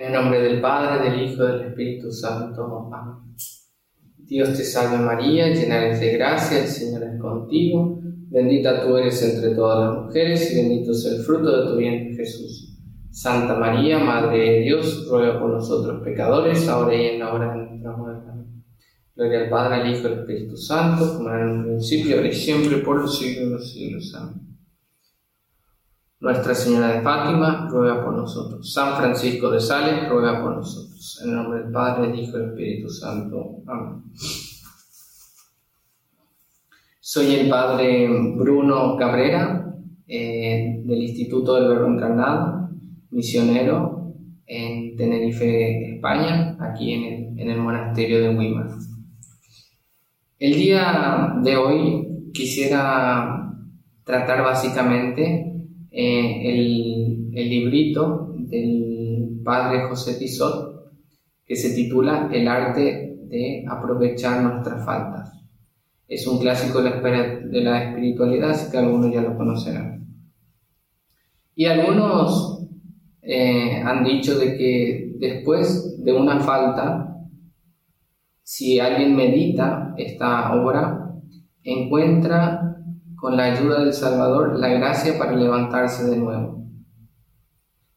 En el nombre del Padre, del Hijo y del Espíritu Santo. Amén. Dios te salve María, llena eres de gracia, el Señor es contigo. Bendita tú eres entre todas las mujeres y bendito es el fruto de tu vientre Jesús. Santa María, Madre de Dios, ruega por nosotros pecadores, ahora y en la hora de nuestra muerte. Gloria al Padre, al Hijo y al Espíritu Santo, como era en un principio, ahora y siempre, por los siglos de los siglos. Amén. Nuestra Señora de Fátima, ruega por nosotros. San Francisco de Sales, ruega por nosotros. En el nombre del Padre, del Hijo y del Espíritu Santo. Amén. Soy el Padre Bruno Cabrera, eh, del Instituto del Verbo Encarnado, misionero en Tenerife, España, aquí en el, monasterio de Weimar. El día de hoy quisiera tratar básicamente eh, el, librito del padre José Tizot que se titula El arte de aprovechar nuestras faltas. Es un clásico de la, de la espiritualidad, así que algunos ya lo conocerán. Y algunos eh, han dicho de que después de una falta, si alguien medita esta obra, encuentra con la ayuda del Salvador, la gracia para levantarse de nuevo.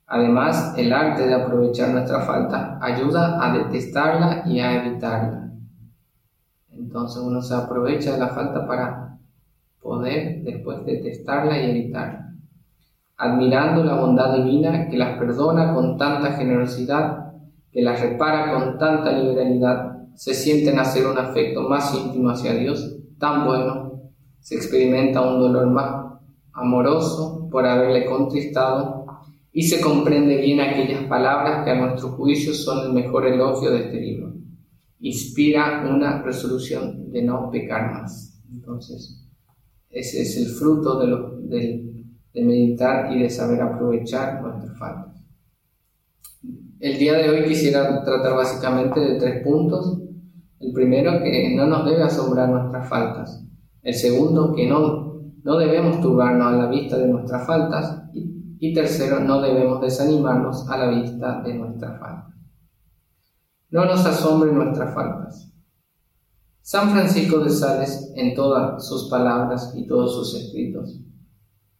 Además, el arte de aprovechar nuestra falta ayuda a detestarla y a evitarla. Entonces uno se aprovecha de la falta para poder después detestarla y evitarla. Admirando la bondad divina que las perdona con tanta generosidad, que las repara con tanta liberalidad, se sienten hacer un afecto más íntimo hacia Dios, tan bueno se experimenta un dolor más amoroso por haberle contristado y se comprende bien aquellas palabras que a nuestro juicio son el mejor elogio de este libro. Inspira una resolución de no pecar más. Entonces, ese es el fruto de, de meditar y de saber aprovechar nuestras faltas. El día de hoy quisiera tratar básicamente de tres puntos. El primero, que no nos debe asombrar nuestras faltas. El segundo, que no, no debemos turbarnos a la vista de nuestras faltas. Y, tercero, no debemos desanimarnos a la vista de nuestras faltas. No nos asombren nuestras faltas. San Francisco de Sales, en todas sus palabras y todos sus escritos,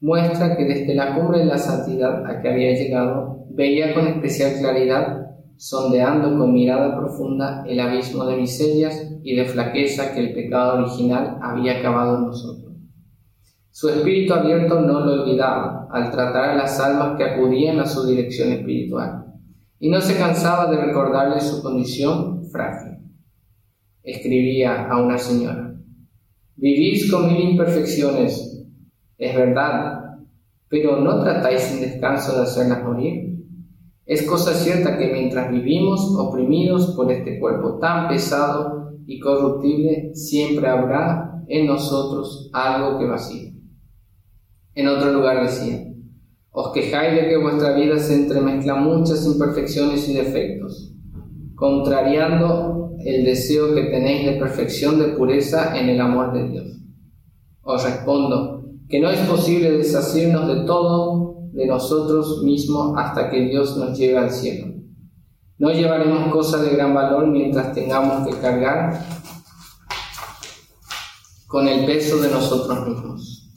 muestra que desde la cumbre de la santidad a que había llegado, veía con especial claridad, sondeando con mirada profunda el abismo de miserias y de flaqueza que el pecado original había acabado en nosotros. Su espíritu abierto no lo olvidaba al tratar a las almas que acudían a su dirección espiritual, y no se cansaba de recordarle su condición frágil. Escribía a una señora, vivís con mil imperfecciones, es verdad, pero ¿no tratáis sin descanso de hacerlas morir? Es cosa cierta que mientras vivimos oprimidos por este cuerpo tan pesado y corruptible, siempre habrá en nosotros algo que vacíe. En otro lugar decía, os quejáis de que vuestra vida se entremezcla muchas imperfecciones y defectos, contrariando el deseo que tenéis de perfección de pureza en el amor de Dios. Os respondo que no es posible deshacernos de todo de nosotros mismos hasta que Dios nos lleve al cielo no llevaremos cosas de gran valor mientras tengamos que cargar con el peso de nosotros mismos.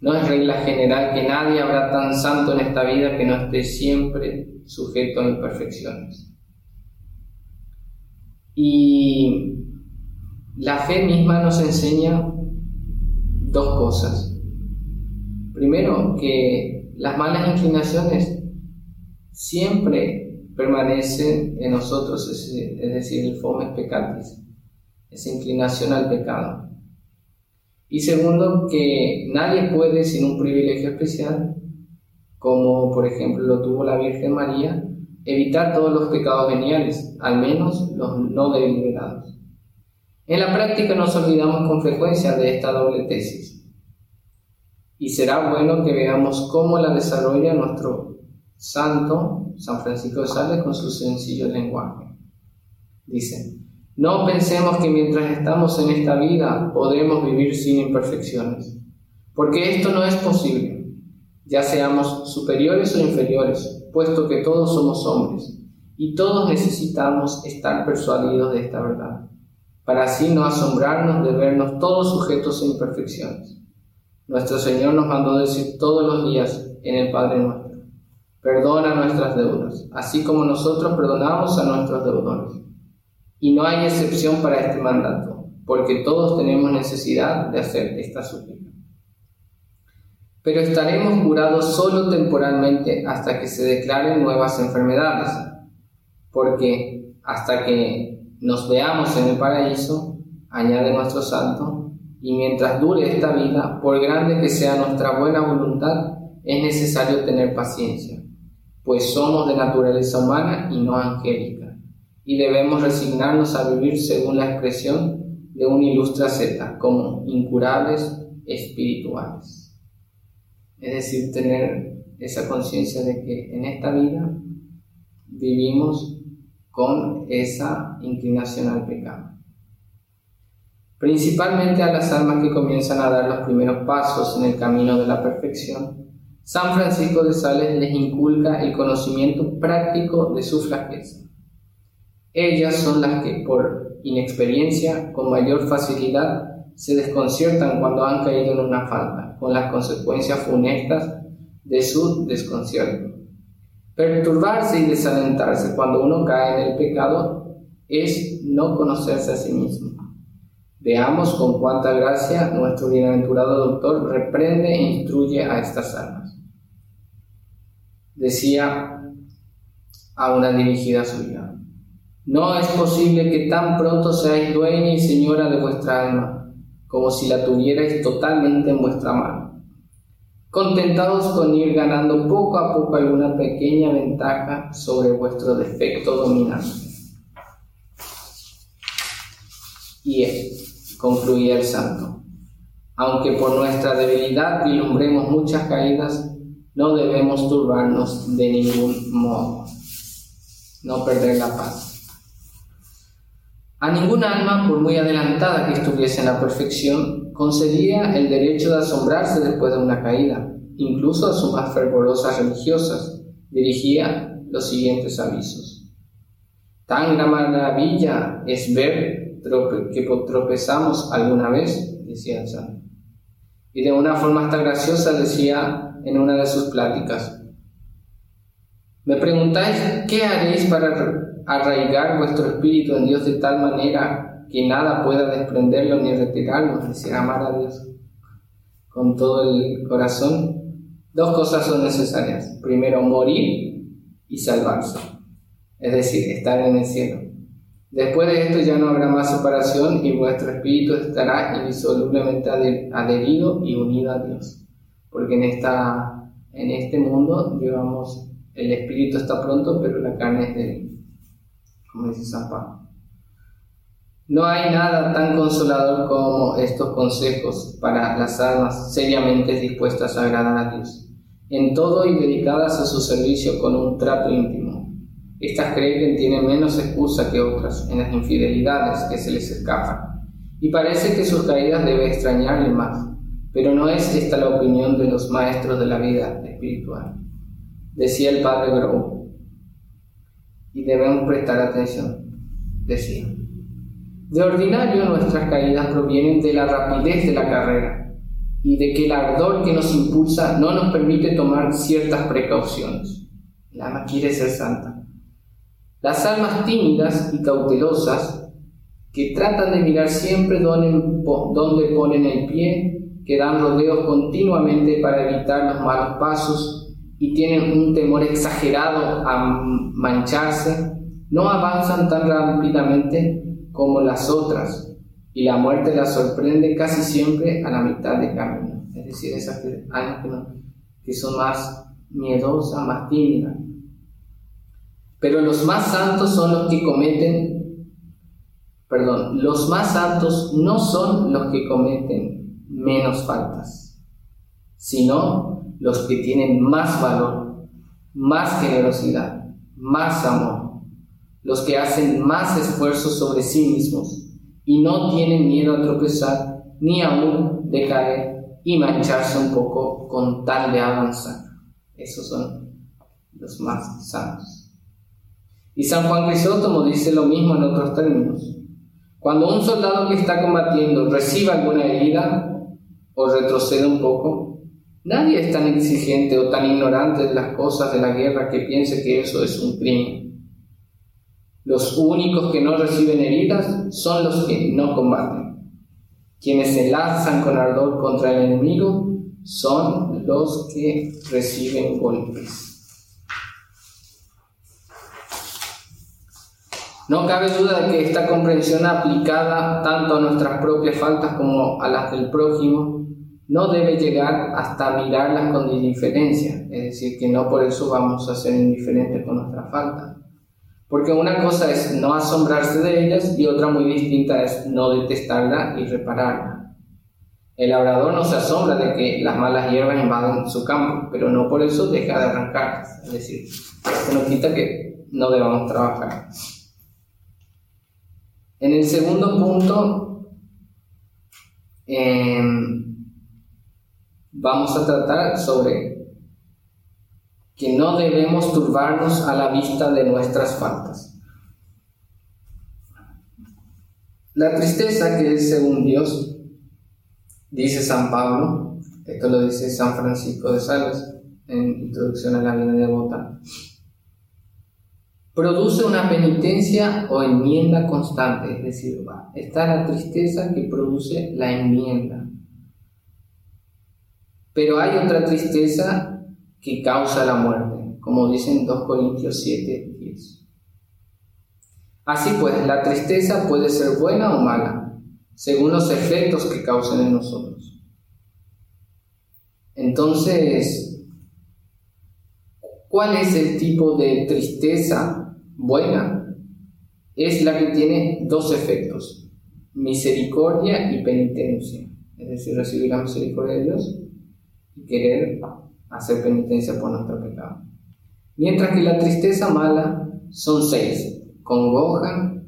No es regla general que nadie habrá tan santo en esta vida que no esté siempre sujeto a imperfecciones. Y la fe misma nos enseña dos cosas. Primero, que las malas inclinaciones siempre permanece en nosotros, es, decir, el fomes pecatis, esa inclinación al pecado. Y segundo, que nadie puede, sin un privilegio especial, como por ejemplo lo tuvo la Virgen María, evitar todos los pecados veniales, al menos los no deliberados. En la práctica nos olvidamos con frecuencia de esta doble tesis. Y será bueno que veamos cómo la desarrolla nuestro santo San Francisco de Sales con su sencillo lenguaje. Dice, no pensemos que mientras estamos en esta vida podremos vivir sin imperfecciones, porque esto no es posible, ya seamos superiores o inferiores, puesto que todos somos hombres, y todos necesitamos estar persuadidos de esta verdad, para así no asombrarnos de vernos todos sujetos a imperfecciones. Nuestro Señor nos mandó decir todos los días en el Padre nuestro, perdona nuestras deudas, así como nosotros perdonamos a nuestros deudores. Y no hay excepción para este mandato, porque todos tenemos necesidad de hacer esta súplica. Pero estaremos curados solo temporalmente hasta que se declaren nuevas enfermedades, porque hasta que nos veamos en el paraíso, añade nuestro santo, y mientras dure esta vida, por grande que sea nuestra buena voluntad, es necesario tener paciencia, pues somos de naturaleza humana y no angélica, y debemos resignarnos a vivir según la expresión de un ilustre Z, como incurables espirituales. Es decir, tener esa conciencia de que en esta vida vivimos con esa inclinación al pecado. Principalmente a las almas que comienzan a dar los primeros pasos en el camino de la perfección, San Francisco de Sales les inculca el conocimiento práctico de su flaqueza. Ellas son las que por inexperiencia, con mayor facilidad, se desconciertan cuando han caído en una falta, con las consecuencias funestas de su desconcierto. Perturbarse y desalentarse cuando uno cae en el pecado es no conocerse a sí mismo. Veamos con cuánta gracia nuestro bienaventurado doctor reprende e instruye a estas almas. Decía a una dirigida suya, no es posible que tan pronto seáis dueña y señora de vuestra alma, como si la tuvierais totalmente en vuestra mano contentados con ir ganando poco a poco alguna pequeña ventaja sobre vuestro defecto dominante. Y él, concluía el santo, aunque por nuestra debilidad vislumbremos muchas caídas, no debemos turbarnos de ningún modo, no perder la paz. A ninguna alma, por muy adelantada que estuviese en la perfección, concedía el derecho de asombrarse después de una caída. Incluso a sus más fervorosas religiosas dirigía los siguientes avisos. Tan gran maravilla es ver que tropezamos alguna vez, decía el santo. Y de una forma hasta graciosa decía en una de sus pláticas, me preguntáis qué haréis para arraigar vuestro espíritu en Dios de tal manera que nada pueda desprenderlo ni retirarlo, decir, amar a Dios con todo el corazón, dos cosas son necesarias. Primero, morir y salvarse, es decir, estar en el cielo. Después de esto ya no habrá más separación y vuestro espíritu estará indisolublemente adherido y unido a Dios. Porque en, esta, en este mundo, digamos, el espíritu está pronto, pero la carne es débil, como dice San Pablo. No hay nada tan consolador como estos consejos para las almas seriamente dispuestas a agradar a Dios, en todo y dedicadas a su servicio con un trato íntimo. Estas creen que tienen menos excusa que otras en las infidelidades que se les escapan, y parece que sus caídas debe extrañarle más, pero no es esta la opinión de los maestros de la vida espiritual. Decía el padre Grove, y debemos prestar atención, decía. De ordinario nuestras caídas provienen de la rapidez de la carrera y de que el ardor que nos impulsa no nos permite tomar ciertas precauciones. El alma quiere ser santa. Las almas tímidas y cautelosas, que tratan de mirar siempre dónde ponen el pie, que dan rodeos continuamente para evitar los malos pasos y tienen un temor exagerado a mancharse, no avanzan tan rápidamente como las otras, y la muerte las sorprende casi siempre a la mitad de camino. Es decir, esas almas que, son más miedosas, más tímidas. Pero los más santos son los que cometen, perdón, los más santos no son los que cometen menos faltas, sino los que tienen más valor, más generosidad, más amor los que hacen más esfuerzo sobre sí mismos y no tienen miedo a tropezar ni aún de caer y mancharse un poco con tal de avanzar. Esos son los más santos. Y San Juan Crisóstomo dice lo mismo en otros términos. Cuando un soldado que está combatiendo reciba alguna herida o retrocede un poco, nadie es tan exigente o tan ignorante de las cosas de la guerra que piense que eso es un crimen. Los únicos que no reciben heridas son los que no combaten. Quienes se lanzan con ardor contra el enemigo son los que reciben golpes. No cabe duda de que esta comprensión aplicada tanto a nuestras propias faltas como a las del prójimo no debe llegar hasta mirarlas con indiferencia, es decir, que no por eso vamos a ser indiferentes con nuestras faltas. Porque una cosa es no asombrarse de ellas y otra muy distinta es no detestarla y repararla. El labrador no se asombra de que las malas hierbas invaden su campo, pero no por eso deja de arrancarlas. Es decir, esto no quita que no debamos trabajar. En el segundo punto, em, vamos a tratar sobre que no debemos turbarnos a la vista de nuestras faltas. La tristeza que es según Dios, dice San Pablo, esto lo dice San Francisco de Sales en Introducción a la vida devota, produce una penitencia o enmienda constante, es decir, está la tristeza que produce la enmienda. Pero hay otra tristeza que causa la muerte, como dicen 2 Corintios 7, 10. Así pues, la tristeza puede ser buena o mala, según los efectos que causen en nosotros. Entonces, ¿cuál es el tipo de tristeza buena es la que tiene dos efectos, misericordia y penitencia. Es decir, recibir la misericordia de Dios y querer hacer penitencia por nuestro pecado. Mientras que la tristeza mala son seis, congoja,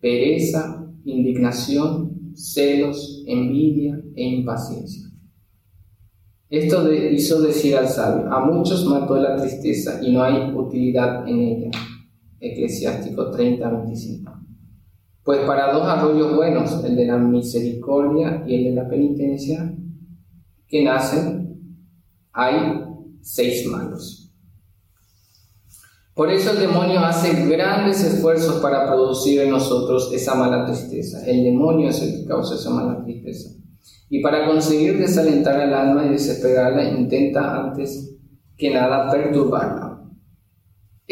pereza, indignación, celos, envidia e impaciencia. Esto hizo decir al sabio, a muchos mató la tristeza y no hay utilidad en ella. Eclesiástico 30-25. Pues para dos arroyos buenos, el de la misericordia y el de la penitencia, que nacen, hay seis malos. Por eso el demonio hace grandes esfuerzos para producir en nosotros esa mala tristeza. El demonio es el que causa esa mala tristeza. Y para conseguir desalentar al alma y desesperarla, intenta antes que nada perturbarla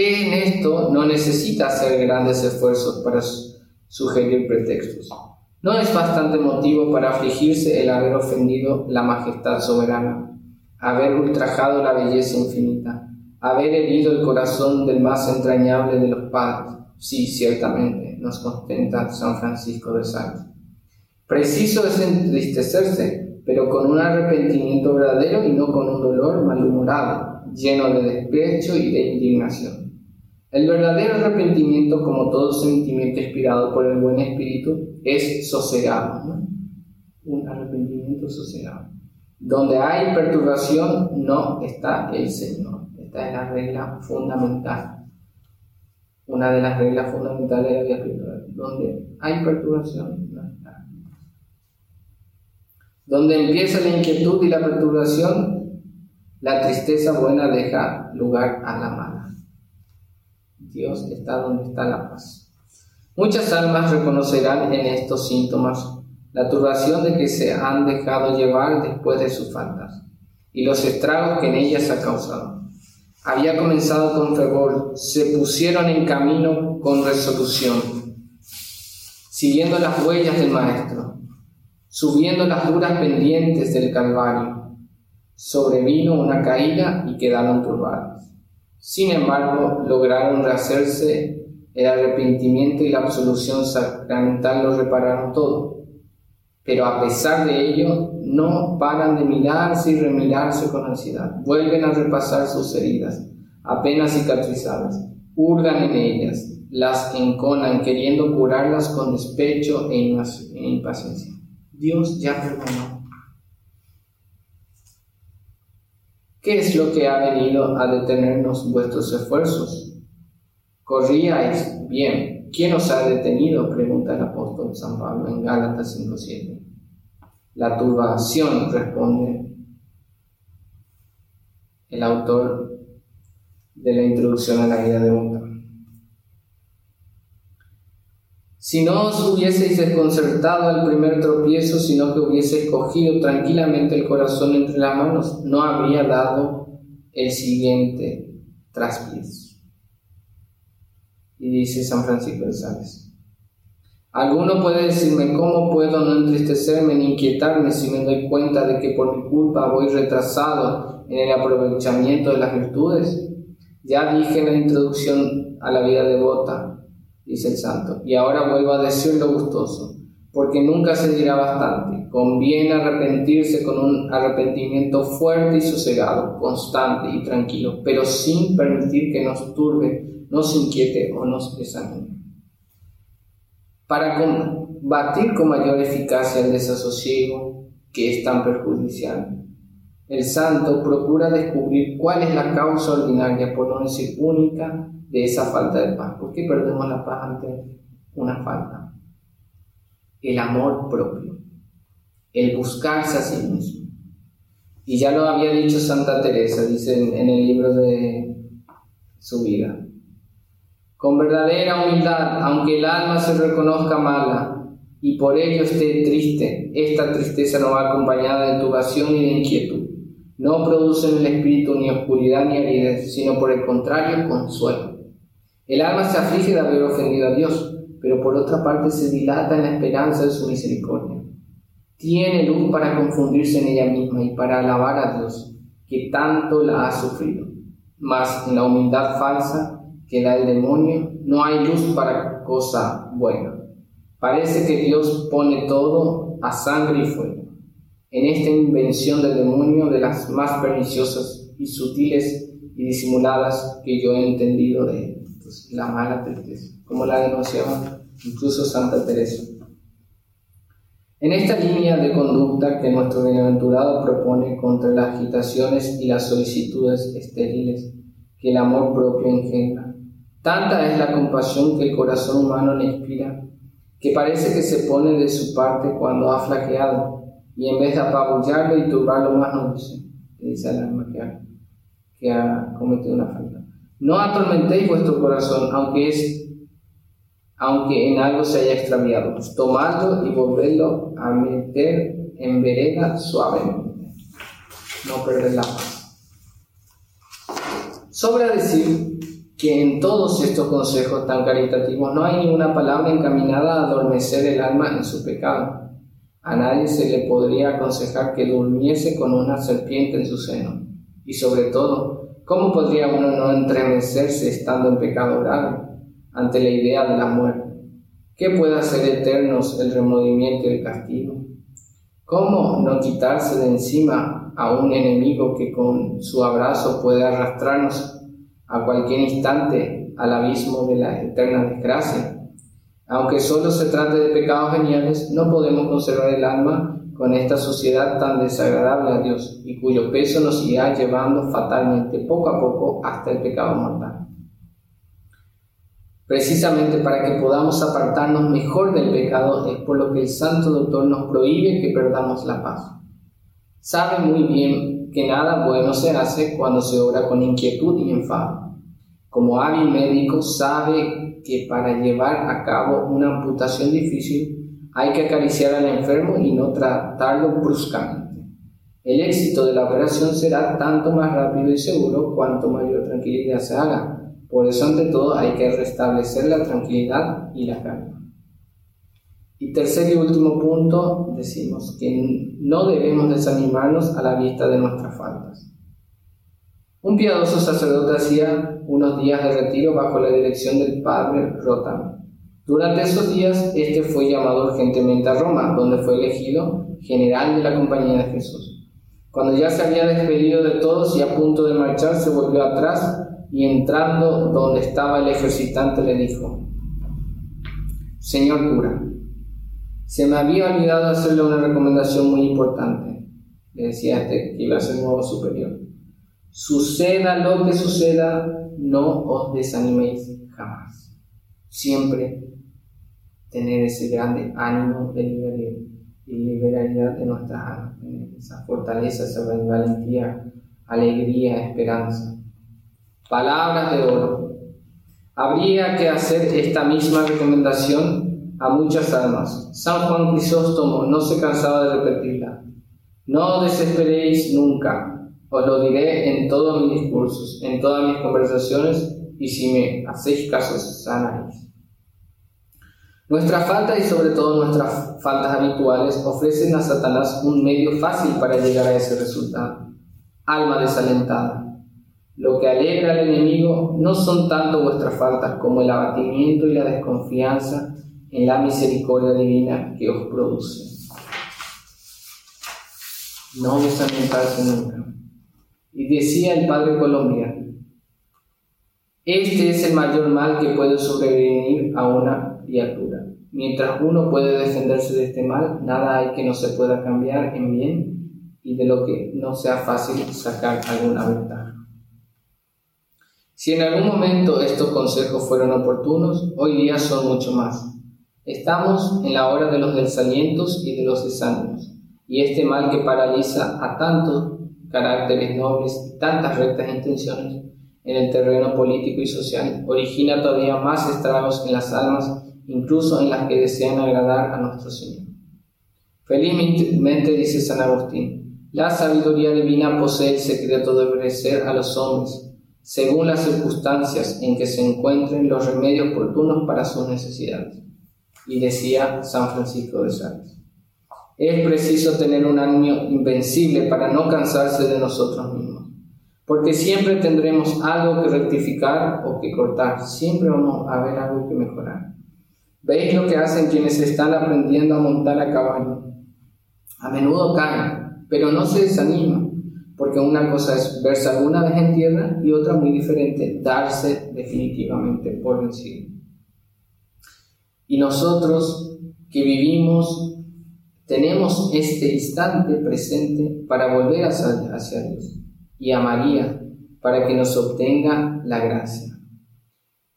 en esto no necesita hacer grandes esfuerzos para sugerir pretextos. No es bastante motivo para afligirse el haber ofendido la majestad soberana, haber ultrajado la belleza infinita, haber herido el corazón del más entrañable de los padres. Sí, ciertamente, nos contenta San Francisco de Sales. Preciso es entristecerse, pero con un arrepentimiento verdadero y no con un dolor malhumorado, lleno de despecho y de indignación. El verdadero arrepentimiento, como todo sentimiento inspirado por el buen espíritu, es sosegado, un arrepentimiento sosegado. Donde hay perturbación, no está el Señor. Esta es la regla fundamental. Una de las reglas fundamentales de la vida espiritual. Donde hay perturbación, no está. Donde empieza la inquietud y la perturbación, la tristeza buena deja lugar a la mala. Dios está donde está la paz. Muchas almas reconocerán en estos síntomas la turbación de que se han dejado llevar después de sus faltas y los estragos que en ellas ha causado. Había comenzado con fervor, se pusieron en camino con resolución, siguiendo las huellas del Maestro, subiendo las duras pendientes del Calvario. Sobrevino una caída y quedaron turbados. Sin embargo, lograron rehacerse el arrepentimiento y la absolución sacramental lo repararon todo. Pero a pesar de ello, no paran de mirarse y remirarse con ansiedad. Vuelven a repasar sus heridas, apenas cicatrizadas, hurgan en ellas, las enconan queriendo curarlas con despecho e, e impaciencia. Dios ya perdonó. ¿Qué es lo que ha venido a detenernos vuestros esfuerzos? Corríais bien. ¿Quién os ha detenido? Pregunta el apóstol San Pablo en Gálatas 5.7. La turbación, responde el autor de la introducción a la vida de Bota. Si no os hubieseis desconcertado al primer tropiezo, sino que hubieseis cogido tranquilamente el corazón entre las manos, no habría dado el siguiente traspiezo. Y dice San Francisco de Sales. Alguno puede decirme cómo puedo no entristecerme ni inquietarme si me doy cuenta de que por mi culpa voy retrasado en el aprovechamiento de las virtudes. Ya dije en la introducción a la vida devota dice el santo. Y ahora vuelvo a decir lo gustoso, porque nunca se dirá bastante. Conviene arrepentirse con un arrepentimiento fuerte y sosegado, constante y tranquilo, pero sin permitir que nos turbe, nos inquiete o nos desanime. Para combatir con mayor eficacia el desasosiego que es tan perjudicial, el santo procura descubrir cuál es la causa ordinaria, por no decir única, de esa falta de paz. ¿Por qué perdemos la paz ante una falta? El amor propio, el buscarse a sí mismo. Y ya lo había dicho Santa Teresa, dice en, el libro de su vida. Con verdadera humildad, aunque el alma se reconozca mala y por ello esté triste, esta tristeza no va acompañada de turbación y de inquietud. No produce en el espíritu ni oscuridad ni aridez, sino por el contrario, consuelo. El alma se aflige de haber ofendido a Dios, pero por otra parte se dilata en la esperanza de su misericordia. Tiene luz para confundirse en ella misma y para alabar a Dios, que tanto la ha sufrido. Mas en la humildad falsa que da el demonio no hay luz para cosa buena. Parece que Dios pone todo a sangre y fuego. En esta invención del demonio de las más perniciosas y sutiles y disimuladas que yo he entendido de él la mala tristeza, como la denunciaba incluso Santa Teresa. En esta línea de conducta que nuestro bienaventurado propone contra las agitaciones y las solicitudes estériles que el amor propio engendra, tanta es la compasión que el corazón humano le inspira, que parece que se pone de su parte cuando ha flaqueado, y en vez de apabullarlo y turbarlo más, no dice, dice al alma que ha, que ha cometido una falta. No atormentéis vuestro corazón, aunque es aunque en algo se haya extraviado. Tomadlo y volverlo a meter en vereda suavemente. No perder la. Sobra decir que en todos estos consejos tan caritativos no hay ninguna palabra encaminada a adormecer el alma en su pecado. A nadie se le podría aconsejar que durmiese con una serpiente en su seno. Y sobre todo, ¿Cómo podría uno no entremecerse estando en pecado grave ante la idea de la muerte? ¿Qué puede hacer eternos el remordimiento y el castigo? ¿Cómo no quitarse de encima a un enemigo que con su abrazo puede arrastrarnos a cualquier instante al abismo de la eterna desgracia? Aunque solo se trate de pecados geniales, no podemos conservar el alma con esta sociedad tan desagradable a Dios y cuyo peso nos irá llevando fatalmente poco a poco hasta el pecado mortal. Precisamente para que podamos apartarnos mejor del pecado es por lo que el Santo Doctor nos prohíbe que perdamos la paz. Sabe muy bien que nada bueno se hace cuando se obra con inquietud y enfado. Como hábil médico sabe que para llevar a cabo una amputación difícil hay que acariciar al enfermo y no tratarlo bruscamente. El éxito de la operación será tanto más rápido y seguro cuanto mayor tranquilidad se haga. Por eso, ante todo, hay que restablecer la tranquilidad y la calma. Y tercer y último punto, decimos que no debemos desanimarnos a la vista de nuestras faltas. Un piadoso sacerdote hacía unos días de retiro bajo la dirección del padre Rotan durante esos días, este fue llamado urgentemente a Roma, donde fue elegido general de la Compañía de Jesús. Cuando ya se había despedido de todos y a punto de marchar, se volvió atrás y entrando donde estaba el ejercitante le dijo, Señor cura, se me había olvidado hacerle una recomendación muy importante. Le decía este que iba a ser nuevo superior. Suceda lo que suceda, no os desaniméis jamás. Siempre tener ese grande ánimo de libertad y liberalidad de nuestras almas, esa fortaleza, esa valentía, alegría, esperanza. Palabras de oro. Habría que hacer esta misma recomendación a muchas almas. San Juan Crisóstomo no se cansaba de repetirla. No desesperéis nunca, os lo diré en todos mis discursos, en todas mis conversaciones, y si me hacéis caso, sanaréis. Nuestra falta y sobre todo nuestras faltas habituales ofrecen a Satanás un medio fácil para llegar a ese resultado. Alma desalentada. Lo que alegra al enemigo no son tanto vuestras faltas como el abatimiento y la desconfianza en la misericordia divina que os produce. No desalentarse nunca. Y decía el padre Colombia, este es el mayor mal que puede sobrevenir a una Mientras uno puede defenderse de este mal, nada hay que no se pueda cambiar en bien y de lo que no sea fácil sacar alguna ventaja. Si en algún momento estos consejos fueron oportunos, hoy día son mucho más. Estamos en la hora de los desalientos y de los desánimos, y este mal que paraliza a tantos caracteres nobles y tantas rectas intenciones en el terreno político y social origina todavía más estragos en las almas incluso en las que desean agradar a nuestro Señor. Felizmente, dice San Agustín, la sabiduría divina posee el secreto de ofrecer a los hombres, según las circunstancias en que se encuentren, los remedios oportunos para sus necesidades. Y decía San Francisco de Sales. Es preciso tener un ánimo invencible para no cansarse de nosotros mismos, porque siempre tendremos algo que rectificar o que cortar, siempre vamos a ver algo que mejorar. ¿Veis lo que hacen quienes están aprendiendo a montar a caballo? A menudo caen, pero no se desaniman, porque una cosa es verse alguna vez en tierra y otra muy diferente, darse definitivamente por vencido. Y nosotros que vivimos, tenemos este instante presente para volver hacia, hacia Dios y a María para que nos obtenga la gracia.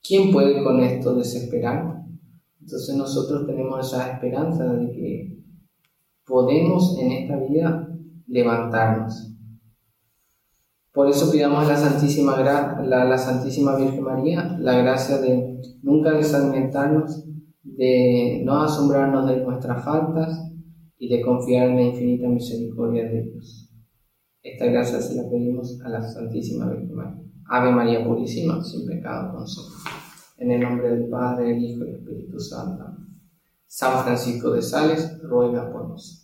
¿Quién puede con esto desesperar? Entonces nosotros tenemos esa esperanza de que podemos en esta vida levantarnos. Por eso pidamos a la Santísima, la, la Santísima Virgen María la gracia de nunca desalimentarnos, de no asombrarnos de nuestras faltas y de confiar en la infinita misericordia de Dios. Esta gracia se la pedimos a la Santísima Virgen María. Ave María Purísima, sin pecado concebida. En el nombre del Padre, el Hijo y el Espíritu Santo. San Francisco de Sales ruega por nosotros.